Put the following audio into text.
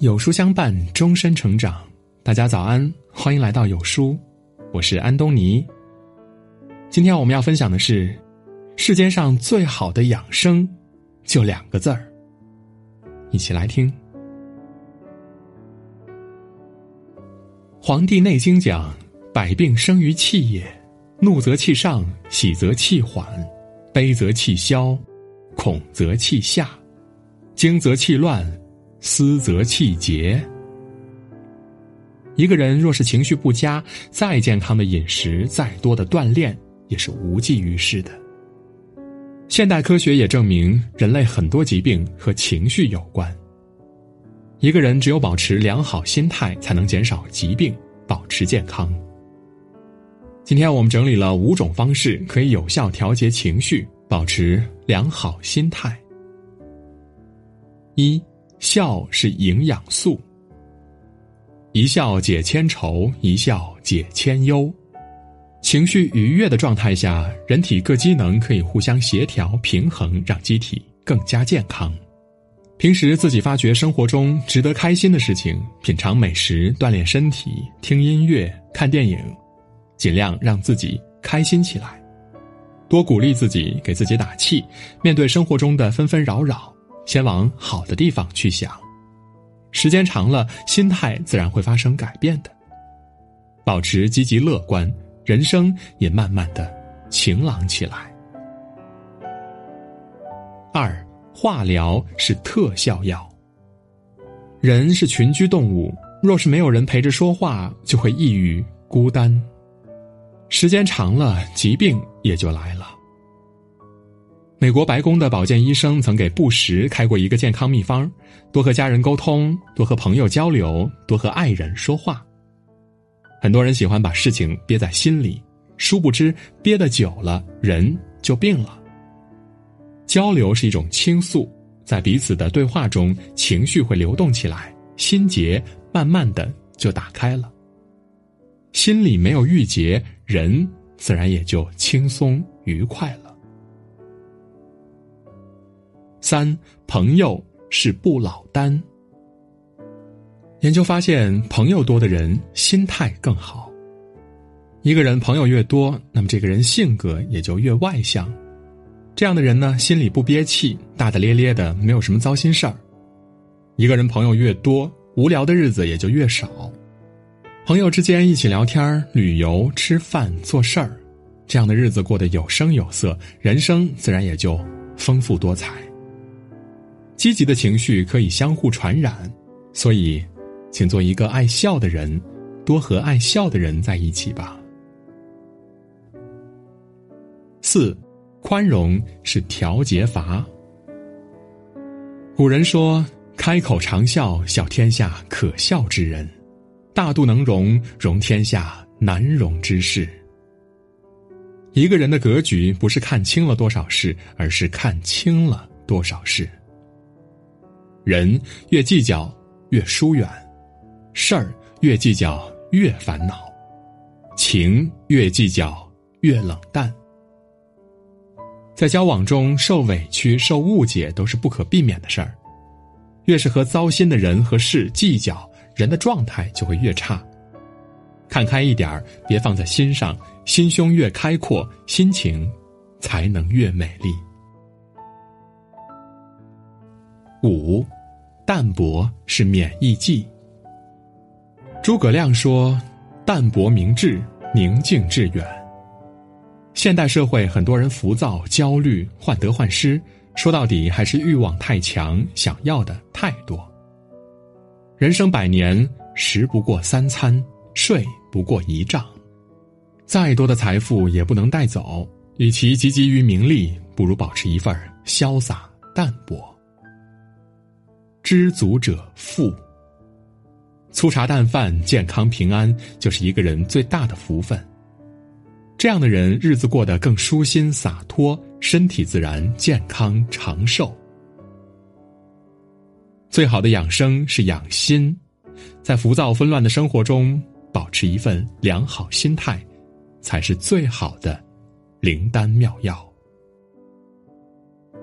有书相伴，终身成长。大家早安，欢迎来到有书，我是安东尼。今天我们要分享的是，世间上最好的养生，就两个字儿。一起来听。《黄帝内经》讲：“百病生于气也，怒则气上，喜则气缓，悲则气消，恐则气下，惊则气乱。”思则气结。一个人若是情绪不佳，再健康的饮食，再多的锻炼，也是无济于事的。现代科学也证明，人类很多疾病和情绪有关。一个人只有保持良好心态，才能减少疾病，保持健康。今天我们整理了五种方式，可以有效调节情绪，保持良好心态。一。笑是营养素，一笑解千愁，一笑解千忧。情绪愉悦的状态下，人体各机能可以互相协调平衡，让机体更加健康。平时自己发觉生活中值得开心的事情，品尝美食，锻炼身体，听音乐，看电影，尽量让自己开心起来。多鼓励自己，给自己打气，面对生活中的纷纷扰扰。先往好的地方去想，时间长了，心态自然会发生改变的。保持积极乐观，人生也慢慢的晴朗起来。二，化疗是特效药。人是群居动物，若是没有人陪着说话，就会抑郁孤单，时间长了，疾病也就来了。美国白宫的保健医生曾给布什开过一个健康秘方：多和家人沟通，多和朋友交流，多和爱人说话。很多人喜欢把事情憋在心里，殊不知憋得久了，人就病了。交流是一种倾诉，在彼此的对话中，情绪会流动起来，心结慢慢的就打开了。心里没有郁结，人自然也就轻松愉快了。三朋友是不老丹。研究发现，朋友多的人心态更好。一个人朋友越多，那么这个人性格也就越外向。这样的人呢，心里不憋气，大大咧咧的，没有什么糟心事儿。一个人朋友越多，无聊的日子也就越少。朋友之间一起聊天、旅游、吃饭、做事儿，这样的日子过得有声有色，人生自然也就丰富多彩。积极的情绪可以相互传染，所以，请做一个爱笑的人，多和爱笑的人在一起吧。四，宽容是调节阀。古人说：“开口常笑，笑天下可笑之人；大度能容，容天下难容之事。”一个人的格局不是看清了多少事，而是看清了多少事。人越计较越疏远，事儿越计较越烦恼，情越计较越冷淡。在交往中受委屈、受误解都是不可避免的事儿，越是和糟心的人和事计较，人的状态就会越差。看开一点儿，别放在心上，心胸越开阔，心情才能越美丽。五，淡泊是免疫剂。诸葛亮说：“淡泊明志，宁静致远。”现代社会很多人浮躁、焦虑、患得患失，说到底还是欲望太强，想要的太多。人生百年，食不过三餐，睡不过一觉，再多的财富也不能带走。与其汲汲于名利，不如保持一份潇洒淡泊。知足者富。粗茶淡饭、健康平安，就是一个人最大的福分。这样的人，日子过得更舒心洒脱，身体自然健康长寿。最好的养生是养心，在浮躁纷乱的生活中，保持一份良好心态，才是最好的灵丹妙药。